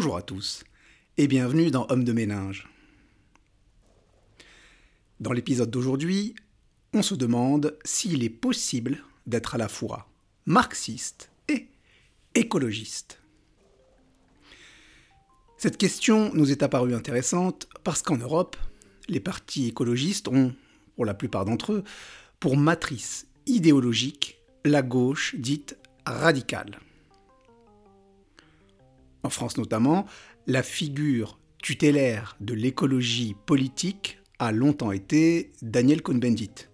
Bonjour à tous et bienvenue dans Homme de ménage. Dans l'épisode d'aujourd'hui, on se demande s'il est possible d'être à la fois marxiste et écologiste. Cette question nous est apparue intéressante parce qu'en Europe, les partis écologistes ont, pour la plupart d'entre eux, pour matrice idéologique la gauche dite radicale. En France notamment, la figure tutélaire de l'écologie politique a longtemps été Daniel Cohn-Bendit,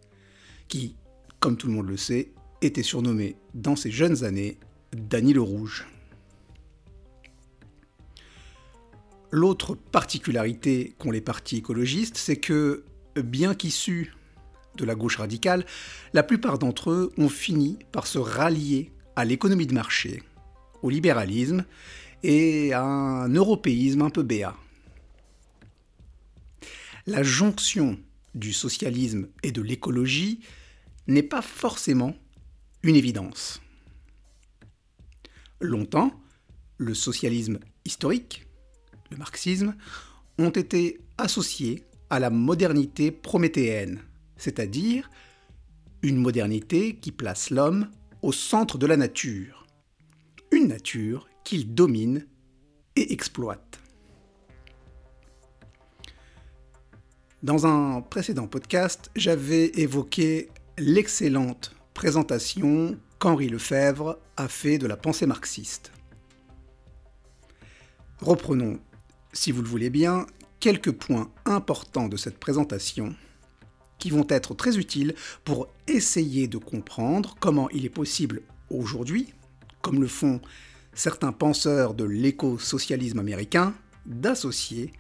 qui, comme tout le monde le sait, était surnommé dans ses jeunes années Dany le Rouge. L'autre particularité qu'ont les partis écologistes, c'est que, bien qu'issus de la gauche radicale, la plupart d'entre eux ont fini par se rallier à l'économie de marché, au libéralisme et un européisme un peu béat. La jonction du socialisme et de l'écologie n'est pas forcément une évidence. Longtemps, le socialisme historique, le marxisme, ont été associés à la modernité prométhéenne, c'est-à-dire une modernité qui place l'homme au centre de la nature, une nature qu'il domine et exploite. Dans un précédent podcast, j'avais évoqué l'excellente présentation qu'Henri Lefebvre a fait de la pensée marxiste. Reprenons, si vous le voulez bien, quelques points importants de cette présentation qui vont être très utiles pour essayer de comprendre comment il est possible aujourd'hui, comme le font certains penseurs de l'éco-socialisme américain, d'associer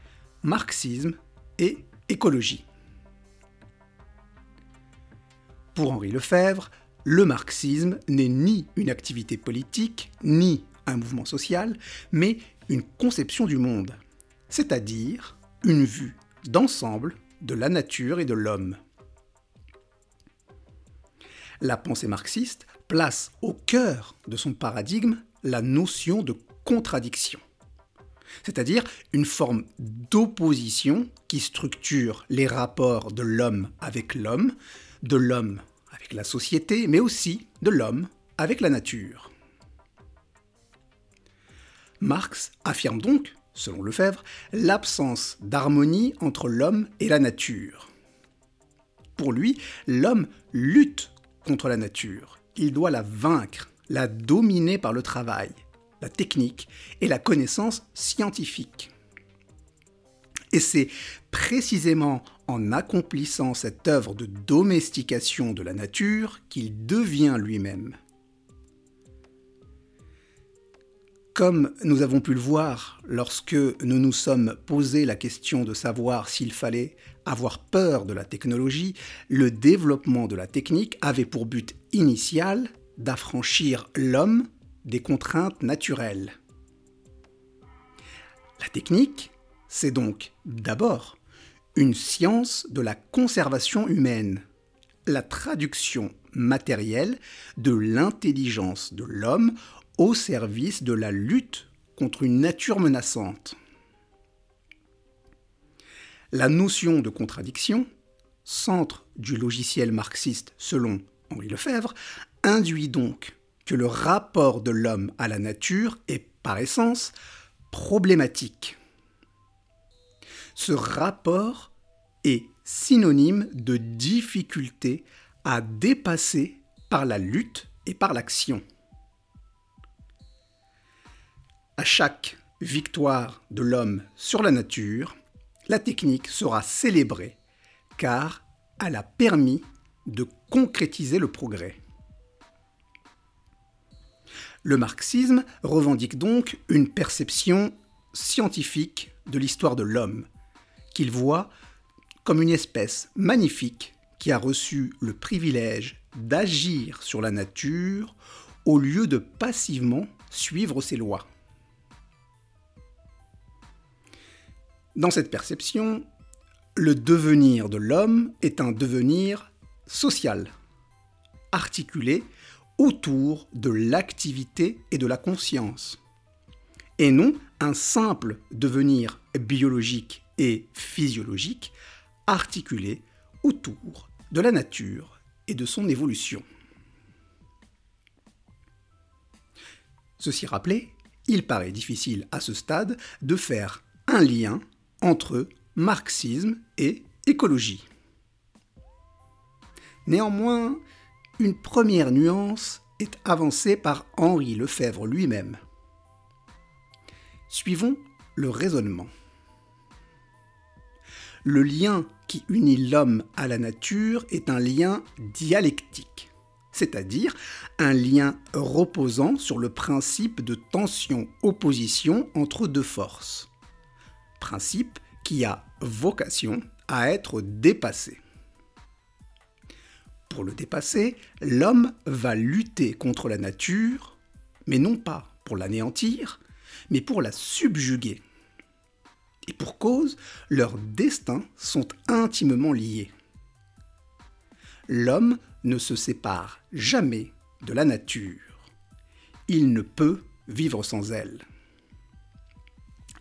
marxisme et écologie. Pour Henri Lefebvre, le marxisme n'est ni une activité politique, ni un mouvement social, mais une conception du monde, c'est-à-dire une vue d'ensemble de la nature et de l'homme. La pensée marxiste place au cœur de son paradigme la notion de contradiction, c'est-à-dire une forme d'opposition qui structure les rapports de l'homme avec l'homme, de l'homme avec la société, mais aussi de l'homme avec la nature. Marx affirme donc, selon Lefebvre, l'absence d'harmonie entre l'homme et la nature. Pour lui, l'homme lutte contre la nature. Il doit la vaincre, la dominer par le travail, la technique et la connaissance scientifique. Et c'est précisément en accomplissant cette œuvre de domestication de la nature qu'il devient lui-même. Comme nous avons pu le voir lorsque nous nous sommes posé la question de savoir s'il fallait avoir peur de la technologie, le développement de la technique avait pour but initial d'affranchir l'homme des contraintes naturelles. La technique, c'est donc d'abord une science de la conservation humaine, la traduction matérielle de l'intelligence de l'homme au service de la lutte contre une nature menaçante. La notion de contradiction, centre du logiciel marxiste selon Henri Lefebvre, induit donc que le rapport de l'homme à la nature est par essence problématique. Ce rapport est synonyme de difficulté à dépasser par la lutte et par l'action. À chaque victoire de l'homme sur la nature, la technique sera célébrée car elle a permis de concrétiser le progrès. Le marxisme revendique donc une perception scientifique de l'histoire de l'homme, qu'il voit comme une espèce magnifique qui a reçu le privilège d'agir sur la nature au lieu de passivement suivre ses lois. Dans cette perception, le devenir de l'homme est un devenir social, articulé autour de l'activité et de la conscience, et non un simple devenir biologique et physiologique articulé autour de la nature et de son évolution. Ceci rappelé, il paraît difficile à ce stade de faire un lien entre marxisme et écologie. Néanmoins, une première nuance est avancée par Henri Lefebvre lui-même. Suivons le raisonnement. Le lien qui unit l'homme à la nature est un lien dialectique, c'est-à-dire un lien reposant sur le principe de tension-opposition entre deux forces. Principe qui a vocation à être dépassé. Pour le dépasser, l'homme va lutter contre la nature, mais non pas pour l'anéantir, mais pour la subjuguer. Et pour cause, leurs destins sont intimement liés. L'homme ne se sépare jamais de la nature. Il ne peut vivre sans elle.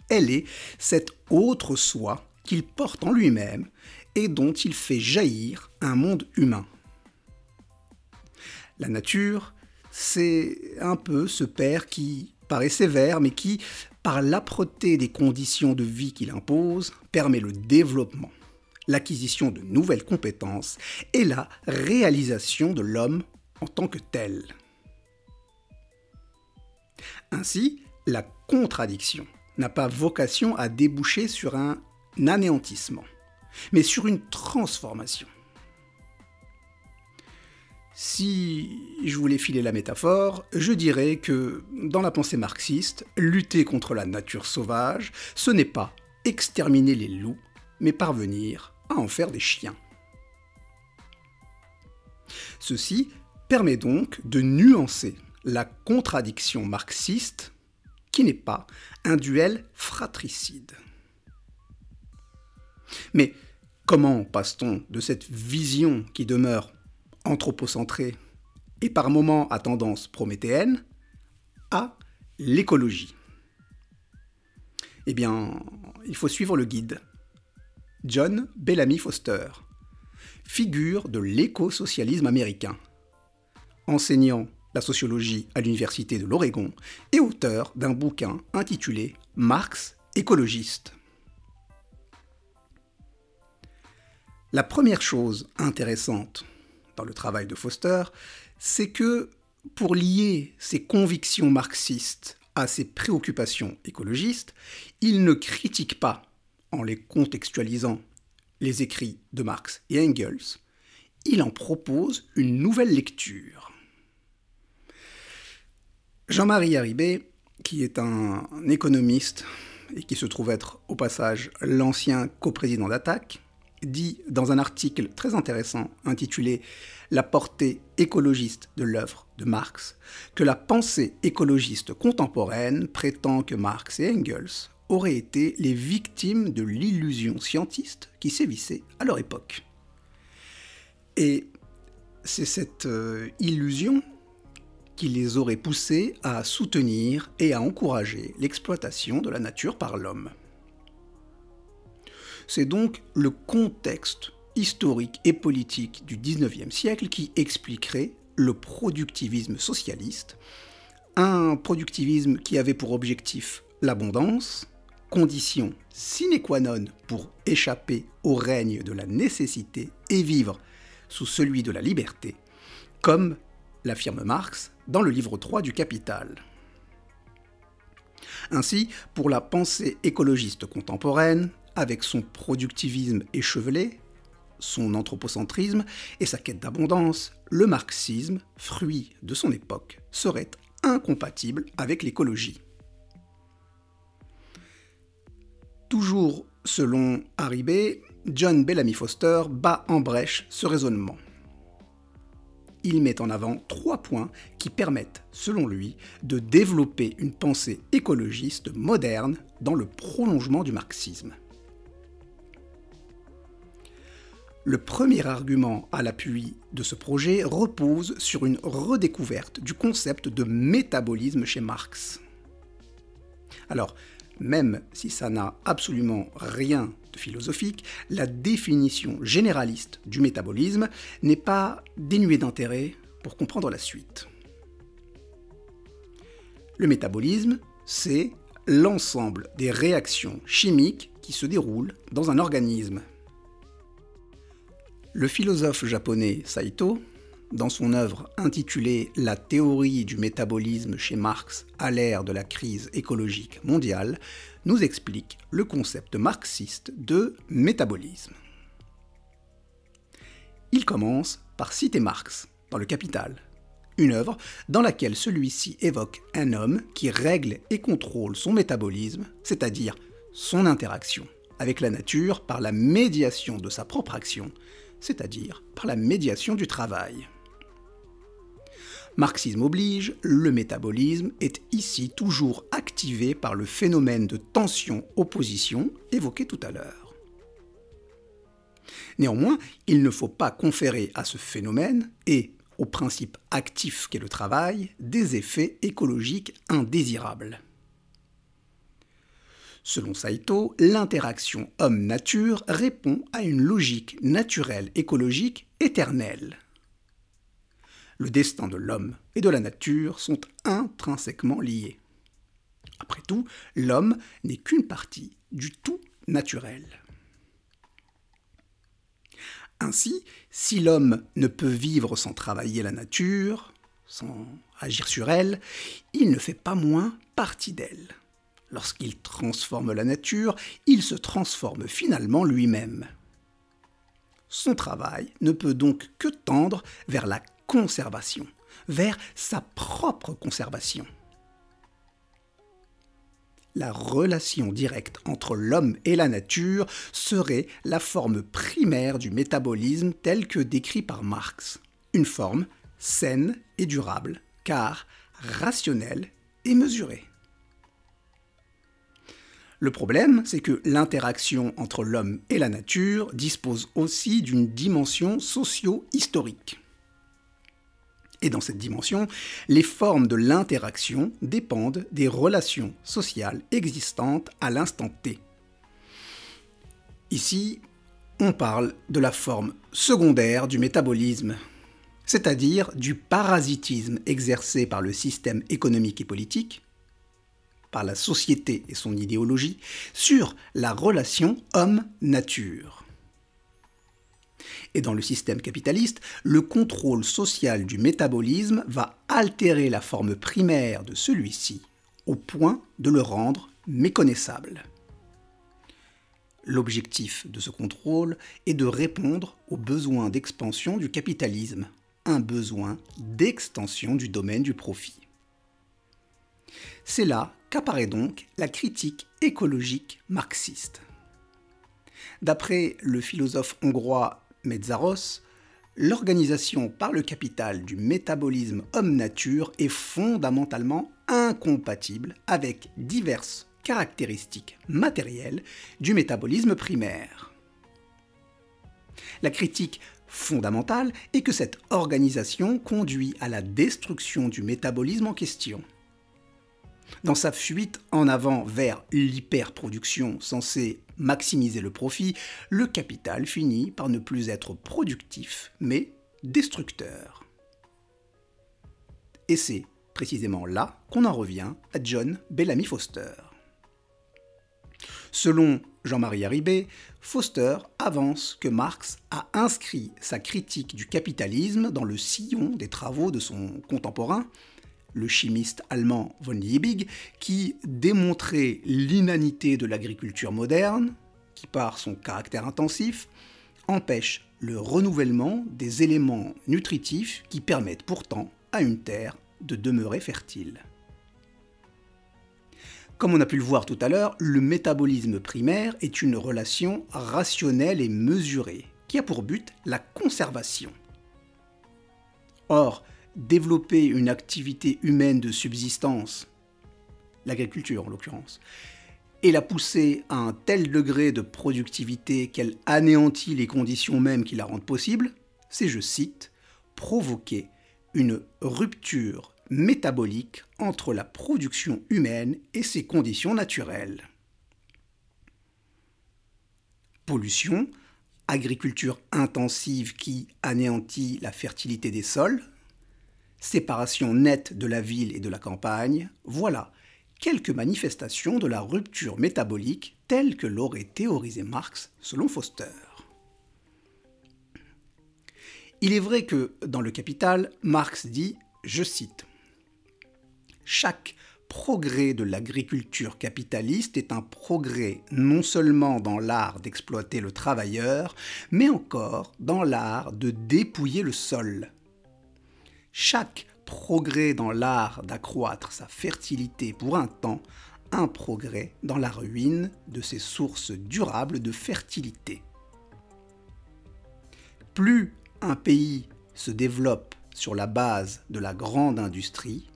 Elle est cette autre soi qu'il porte en lui-même et dont il fait jaillir un monde humain. La nature, c'est un peu ce père qui paraît sévère, mais qui, par l'âpreté des conditions de vie qu'il impose, permet le développement, l'acquisition de nouvelles compétences et la réalisation de l'homme en tant que tel. Ainsi, la contradiction n'a pas vocation à déboucher sur un anéantissement, mais sur une transformation. Si je voulais filer la métaphore, je dirais que, dans la pensée marxiste, lutter contre la nature sauvage, ce n'est pas exterminer les loups, mais parvenir à en faire des chiens. Ceci permet donc de nuancer la contradiction marxiste qui n'est pas un duel fratricide. Mais comment passe-t-on de cette vision qui demeure anthropocentrée et par moments à tendance prométhéenne, à l'écologie. Eh bien, il faut suivre le guide. John Bellamy Foster, figure de l'éco-socialisme américain, enseignant la sociologie à l'Université de l'Oregon et auteur d'un bouquin intitulé Marx écologiste. La première chose intéressante dans le travail de Foster, c'est que pour lier ses convictions marxistes à ses préoccupations écologistes, il ne critique pas, en les contextualisant, les écrits de Marx et Engels, il en propose une nouvelle lecture. Jean-Marie Haribé, qui est un économiste et qui se trouve être au passage l'ancien coprésident d'Attaque, dit dans un article très intéressant intitulé La portée écologiste de l'œuvre de Marx que la pensée écologiste contemporaine prétend que Marx et Engels auraient été les victimes de l'illusion scientiste qui sévissait à leur époque. Et c'est cette euh, illusion qui les aurait poussés à soutenir et à encourager l'exploitation de la nature par l'homme. C'est donc le contexte historique et politique du XIXe siècle qui expliquerait le productivisme socialiste, un productivisme qui avait pour objectif l'abondance, condition sine qua non pour échapper au règne de la nécessité et vivre sous celui de la liberté, comme l'affirme Marx dans le livre 3 du Capital. Ainsi, pour la pensée écologiste contemporaine, avec son productivisme échevelé, son anthropocentrisme et sa quête d'abondance, le marxisme, fruit de son époque, serait incompatible avec l'écologie. Toujours selon Haribé, John Bellamy Foster bat en brèche ce raisonnement. Il met en avant trois points qui permettent, selon lui, de développer une pensée écologiste moderne dans le prolongement du marxisme. Le premier argument à l'appui de ce projet repose sur une redécouverte du concept de métabolisme chez Marx. Alors, même si ça n'a absolument rien de philosophique, la définition généraliste du métabolisme n'est pas dénuée d'intérêt pour comprendre la suite. Le métabolisme, c'est l'ensemble des réactions chimiques qui se déroulent dans un organisme. Le philosophe japonais Saito, dans son œuvre intitulée La théorie du métabolisme chez Marx à l'ère de la crise écologique mondiale, nous explique le concept marxiste de métabolisme. Il commence par citer Marx dans Le Capital, une œuvre dans laquelle celui-ci évoque un homme qui règle et contrôle son métabolisme, c'est-à-dire son interaction avec la nature par la médiation de sa propre action, c'est-à-dire par la médiation du travail. Marxisme oblige, le métabolisme est ici toujours activé par le phénomène de tension-opposition évoqué tout à l'heure. Néanmoins, il ne faut pas conférer à ce phénomène et au principe actif qu'est le travail des effets écologiques indésirables. Selon Saito, l'interaction homme-nature répond à une logique naturelle écologique éternelle. Le destin de l'homme et de la nature sont intrinsèquement liés. Après tout, l'homme n'est qu'une partie du tout naturel. Ainsi, si l'homme ne peut vivre sans travailler la nature, sans agir sur elle, il ne fait pas moins partie d'elle. Lorsqu'il transforme la nature, il se transforme finalement lui-même. Son travail ne peut donc que tendre vers la conservation, vers sa propre conservation la relation directe entre l'homme et la nature serait la forme primaire du métabolisme tel que décrit par Marx. Une forme saine et durable, car rationnelle et mesurée. Le problème, c'est que l'interaction entre l'homme et la nature dispose aussi d'une dimension socio-historique. Et dans cette dimension, les formes de l'interaction dépendent des relations sociales existantes à l'instant T. Ici, on parle de la forme secondaire du métabolisme, c'est-à-dire du parasitisme exercé par le système économique et politique, par la société et son idéologie, sur la relation homme-nature. Et dans le système capitaliste, le contrôle social du métabolisme va altérer la forme primaire de celui-ci, au point de le rendre méconnaissable. L'objectif de ce contrôle est de répondre aux besoins d'expansion du capitalisme, un besoin d'extension du domaine du profit. C'est là qu'apparaît donc la critique écologique marxiste. D'après le philosophe hongrois Metzaros, l'organisation par le capital du métabolisme homme-nature est fondamentalement incompatible avec diverses caractéristiques matérielles du métabolisme primaire. La critique fondamentale est que cette organisation conduit à la destruction du métabolisme en question. Dans sa fuite en avant vers l'hyperproduction censée maximiser le profit, le capital finit par ne plus être productif, mais destructeur. Et c'est précisément là qu'on en revient à John Bellamy Foster. Selon Jean-Marie Haribé, Foster avance que Marx a inscrit sa critique du capitalisme dans le sillon des travaux de son contemporain, le chimiste allemand von Liebig, qui démontrait l'inanité de l'agriculture moderne, qui par son caractère intensif, empêche le renouvellement des éléments nutritifs qui permettent pourtant à une terre de demeurer fertile. Comme on a pu le voir tout à l'heure, le métabolisme primaire est une relation rationnelle et mesurée, qui a pour but la conservation. Or, développer une activité humaine de subsistance, l'agriculture en l'occurrence, et la pousser à un tel degré de productivité qu'elle anéantit les conditions mêmes qui la rendent possible, c'est, je cite, provoquer une rupture métabolique entre la production humaine et ses conditions naturelles. Pollution, agriculture intensive qui anéantit la fertilité des sols, séparation nette de la ville et de la campagne, voilà quelques manifestations de la rupture métabolique telle que l'aurait théorisé Marx selon Foster. Il est vrai que dans le Capital, Marx dit, je cite, Chaque progrès de l'agriculture capitaliste est un progrès non seulement dans l'art d'exploiter le travailleur, mais encore dans l'art de dépouiller le sol. Chaque progrès dans l'art d'accroître sa fertilité pour un temps, un progrès dans la ruine de ses sources durables de fertilité. Plus un pays se développe sur la base de la grande industrie,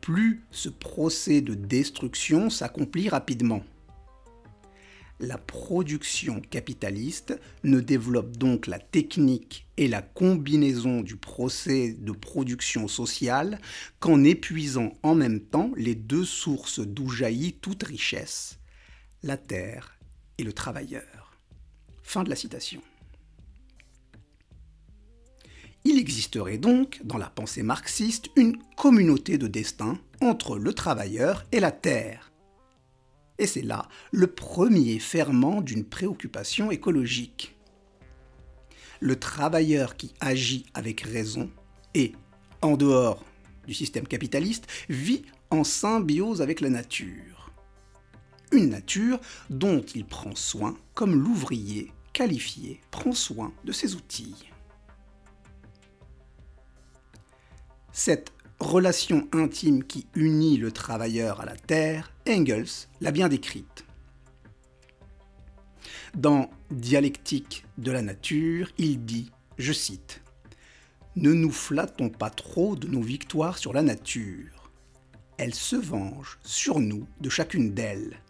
plus ce procès de destruction s'accomplit rapidement. La production capitaliste ne développe donc la technique et la combinaison du procès de production sociale qu'en épuisant en même temps les deux sources d'où jaillit toute richesse, la terre et le travailleur. Fin de la citation. Il existerait donc, dans la pensée marxiste, une communauté de destin entre le travailleur et la terre et c'est là le premier ferment d'une préoccupation écologique. Le travailleur qui agit avec raison et, en dehors du système capitaliste, vit en symbiose avec la nature. Une nature dont il prend soin comme l'ouvrier qualifié prend soin de ses outils. Relation intime qui unit le travailleur à la terre, Engels l'a bien décrite. Dans Dialectique de la nature, il dit, je cite, Ne nous flattons pas trop de nos victoires sur la nature. Elle se venge sur nous de chacune d'elles.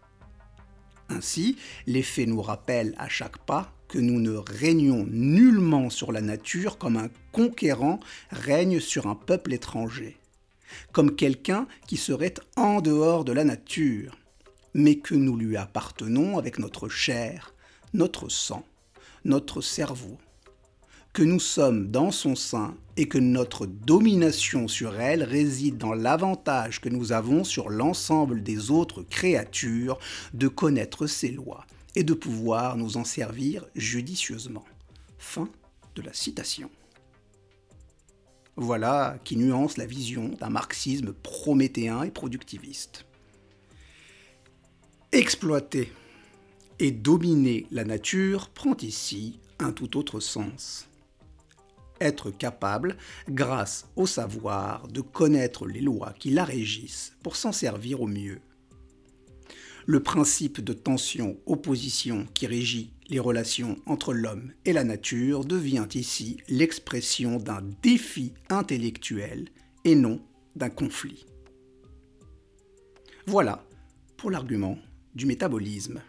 Ainsi, les faits nous rappellent à chaque pas que nous ne régnons nullement sur la nature comme un conquérant règne sur un peuple étranger, comme quelqu'un qui serait en dehors de la nature, mais que nous lui appartenons avec notre chair, notre sang, notre cerveau, que nous sommes dans son sein et que notre domination sur elle réside dans l'avantage que nous avons sur l'ensemble des autres créatures de connaître ses lois et de pouvoir nous en servir judicieusement. Fin de la citation. Voilà qui nuance la vision d'un marxisme prométhéen et productiviste. Exploiter et dominer la nature prend ici un tout autre sens. Être capable, grâce au savoir, de connaître les lois qui la régissent pour s'en servir au mieux le principe de tension-opposition qui régit les relations entre l'homme et la nature devient ici l'expression d'un défi intellectuel et non d'un conflit. Voilà pour l'argument du métabolisme.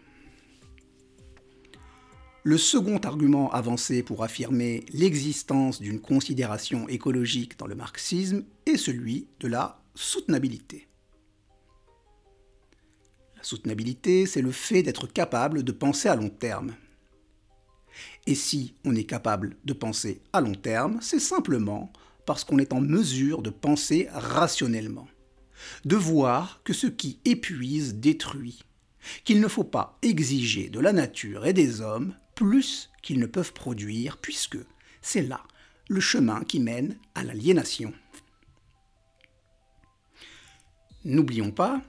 Le second argument avancé pour affirmer l'existence d'une considération écologique dans le marxisme est celui de la soutenabilité. La soutenabilité, c'est le fait d'être capable de penser à long terme. Et si on est capable de penser à long terme, c'est simplement parce qu'on est en mesure de penser rationnellement, de voir que ce qui épuise détruit, qu'il ne faut pas exiger de la nature et des hommes plus qu'ils ne peuvent produire, puisque c'est là le chemin qui mène à l'aliénation. N'oublions pas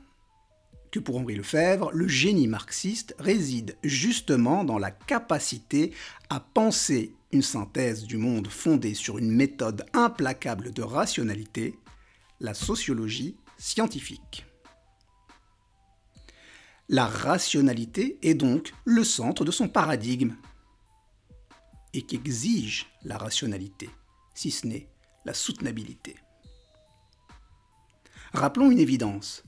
que pour Henri Lefebvre, le génie marxiste réside justement dans la capacité à penser une synthèse du monde fondée sur une méthode implacable de rationalité, la sociologie scientifique. La rationalité est donc le centre de son paradigme et qu'exige la rationalité, si ce n'est la soutenabilité? Rappelons une évidence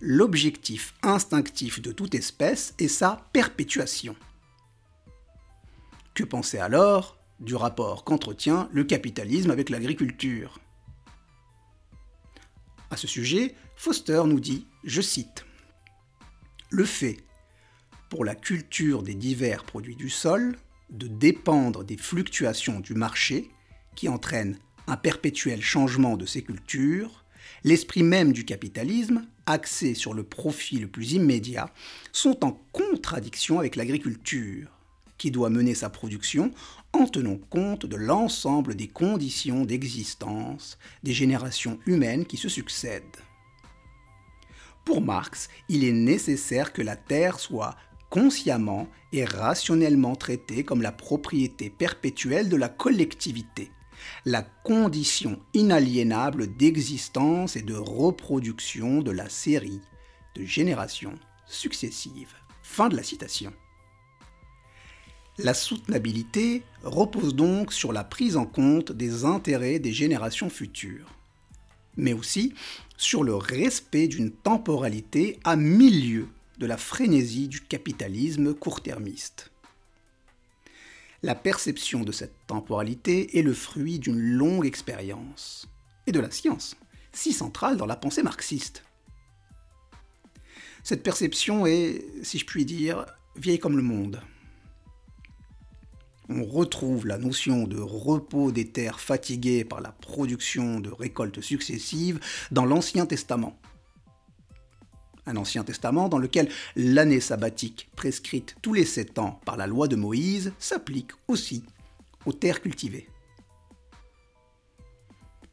l'objectif instinctif de toute espèce est sa perpétuation. Que penser alors du rapport qu'entretient le capitalisme avec l'agriculture? À ce sujet, Foster nous dit, je cite, Le fait, pour la culture des divers produits du sol, de dépendre des fluctuations du marché, qui entraînent un perpétuel changement de ces cultures, l'esprit même du capitalisme, axé sur le profit le plus immédiat, sont en contradiction avec l'agriculture, qui doit mener sa production en tenant compte de l'ensemble des conditions d'existence des générations humaines qui se succèdent. Pour Marx, il est nécessaire que la Terre soit consciemment et rationnellement traitée comme la propriété perpétuelle de la collectivité, la condition inaliénable d'existence et de reproduction de la série de générations successives. Fin de la citation. La soutenabilité repose donc sur la prise en compte des intérêts des générations futures, mais aussi sur le respect d'une temporalité à milieu de la frénésie du capitalisme court-termiste. La perception de cette temporalité est le fruit d'une longue expérience, et de la science, si centrale dans la pensée marxiste. Cette perception est, si je puis dire, vieille comme le monde. On retrouve la notion de repos des terres fatiguées par la production de récoltes successives dans l'Ancien Testament, un Ancien Testament dans lequel l'année sabbatique prescrite tous les sept ans par la loi de Moïse s'applique aussi aux terres cultivées.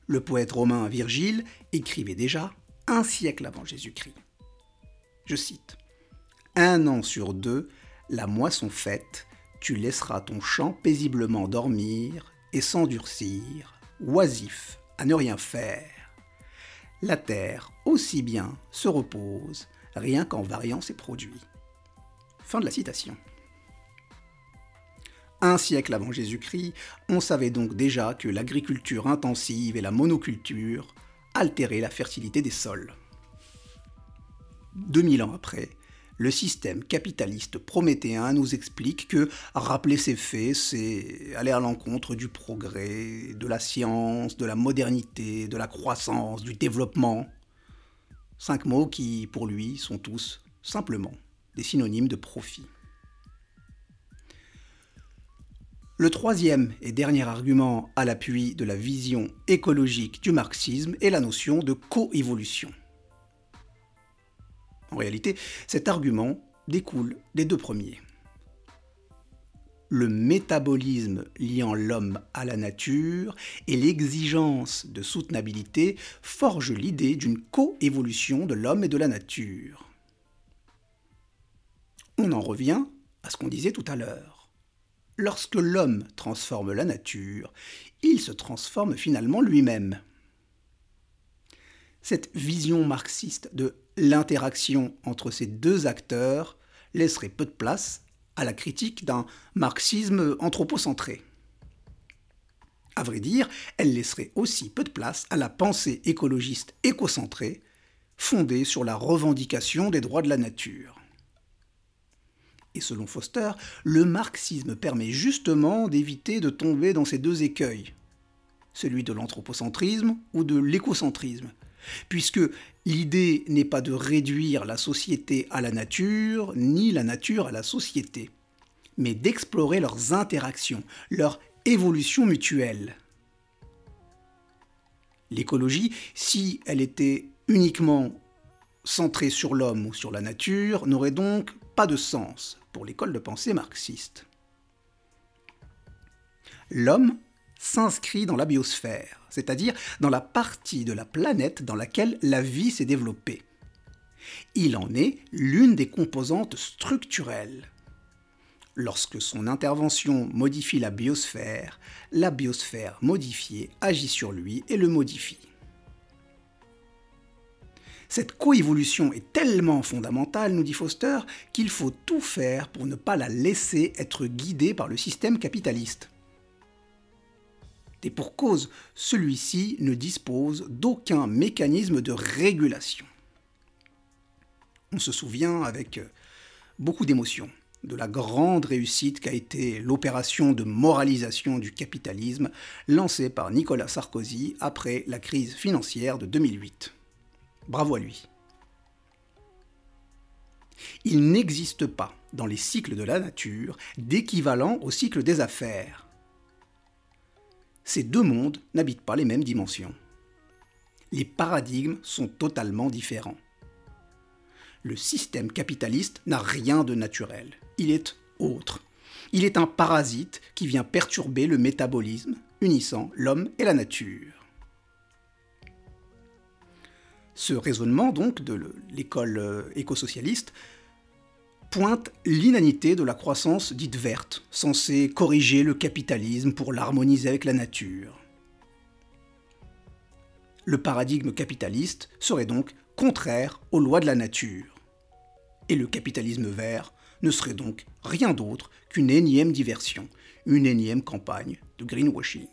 Le poète romain Virgile écrivait déjà un siècle avant Jésus-Christ. Je cite Un an sur deux, la moisson faite, tu laisseras ton champ paisiblement dormir et s'endurcir, oisif à ne rien faire la Terre aussi bien se repose, rien qu'en variant ses produits. Fin de la citation. Un siècle avant Jésus-Christ, on savait donc déjà que l'agriculture intensive et la monoculture altéraient la fertilité des sols. 2000 ans après, le système capitaliste prométhéen nous explique que rappeler ces faits, c'est aller à l'encontre du progrès, de la science, de la modernité, de la croissance, du développement. Cinq mots qui, pour lui, sont tous simplement des synonymes de profit. Le troisième et dernier argument à l'appui de la vision écologique du marxisme est la notion de coévolution. En réalité, cet argument découle des deux premiers. Le métabolisme liant l'homme à la nature et l'exigence de soutenabilité forgent l'idée d'une coévolution de l'homme et de la nature. On en revient à ce qu'on disait tout à l'heure. Lorsque l'homme transforme la nature, il se transforme finalement lui-même. Cette vision marxiste de l'interaction entre ces deux acteurs laisserait peu de place à la critique d'un marxisme anthropocentré. À vrai dire, elle laisserait aussi peu de place à la pensée écologiste écocentrée, fondée sur la revendication des droits de la nature. Et selon Foster, le marxisme permet justement d'éviter de tomber dans ces deux écueils, celui de l'anthropocentrisme ou de l'écocentrisme, puisque l'idée n'est pas de réduire la société à la nature, ni la nature à la société, mais d'explorer leurs interactions, leur évolution mutuelle. L'écologie, si elle était uniquement centrée sur l'homme ou sur la nature, n'aurait donc pas de sens pour l'école de pensée marxiste. L'homme s'inscrit dans la biosphère, c'est-à-dire dans la partie de la planète dans laquelle la vie s'est développée. Il en est l'une des composantes structurelles. Lorsque son intervention modifie la biosphère, la biosphère modifiée agit sur lui et le modifie. Cette coévolution est tellement fondamentale, nous dit Foster, qu'il faut tout faire pour ne pas la laisser être guidée par le système capitaliste. Et pour cause, celui-ci ne dispose d'aucun mécanisme de régulation. On se souvient avec beaucoup d'émotion de la grande réussite qu'a été l'opération de moralisation du capitalisme lancée par Nicolas Sarkozy après la crise financière de 2008. Bravo à lui. Il n'existe pas dans les cycles de la nature d'équivalent au cycle des affaires. Ces deux mondes n'habitent pas les mêmes dimensions. Les paradigmes sont totalement différents. Le système capitaliste n'a rien de naturel. Il est autre. Il est un parasite qui vient perturber le métabolisme, unissant l'homme et la nature. Ce raisonnement, donc, de l'école euh, écosocialiste, pointe l'inanité de la croissance dite verte, censée corriger le capitalisme pour l'harmoniser avec la nature. Le paradigme capitaliste serait donc contraire aux lois de la nature. Et le capitalisme vert ne serait donc rien d'autre qu'une énième diversion, une énième campagne de greenwashing.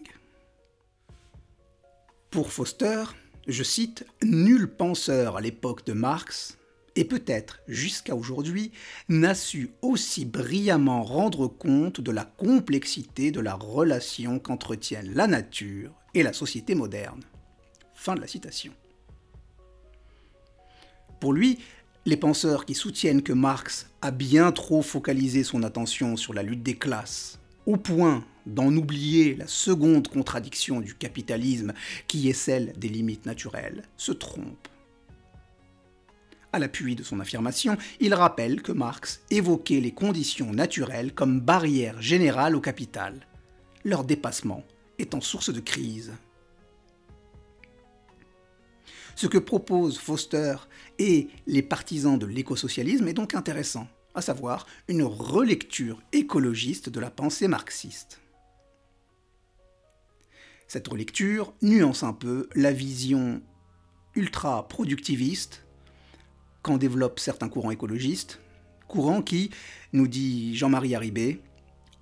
Pour Foster, je cite, Nul penseur à l'époque de Marx, et peut-être jusqu'à aujourd'hui, n'a su aussi brillamment rendre compte de la complexité de la relation qu'entretiennent la nature et la société moderne. Fin de la citation. Pour lui, les penseurs qui soutiennent que Marx a bien trop focalisé son attention sur la lutte des classes, au point d'en oublier la seconde contradiction du capitalisme qui est celle des limites naturelles, se trompent. À l'appui de son affirmation, il rappelle que Marx évoquait les conditions naturelles comme barrière générale au capital, leur dépassement étant source de crise. Ce que proposent Foster et les partisans de l'écosocialisme est donc intéressant, à savoir une relecture écologiste de la pensée marxiste. Cette relecture nuance un peu la vision ultra-productiviste qu'en développent certains courants écologistes, courants qui, nous dit Jean-Marie Haribé,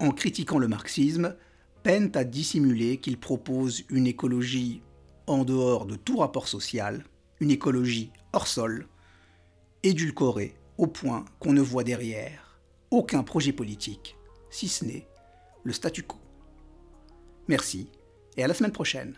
en critiquant le marxisme, peinent à dissimuler qu'ils proposent une écologie en dehors de tout rapport social, une écologie hors sol, édulcorée au point qu'on ne voit derrière aucun projet politique, si ce n'est le statu quo. Merci et à la semaine prochaine.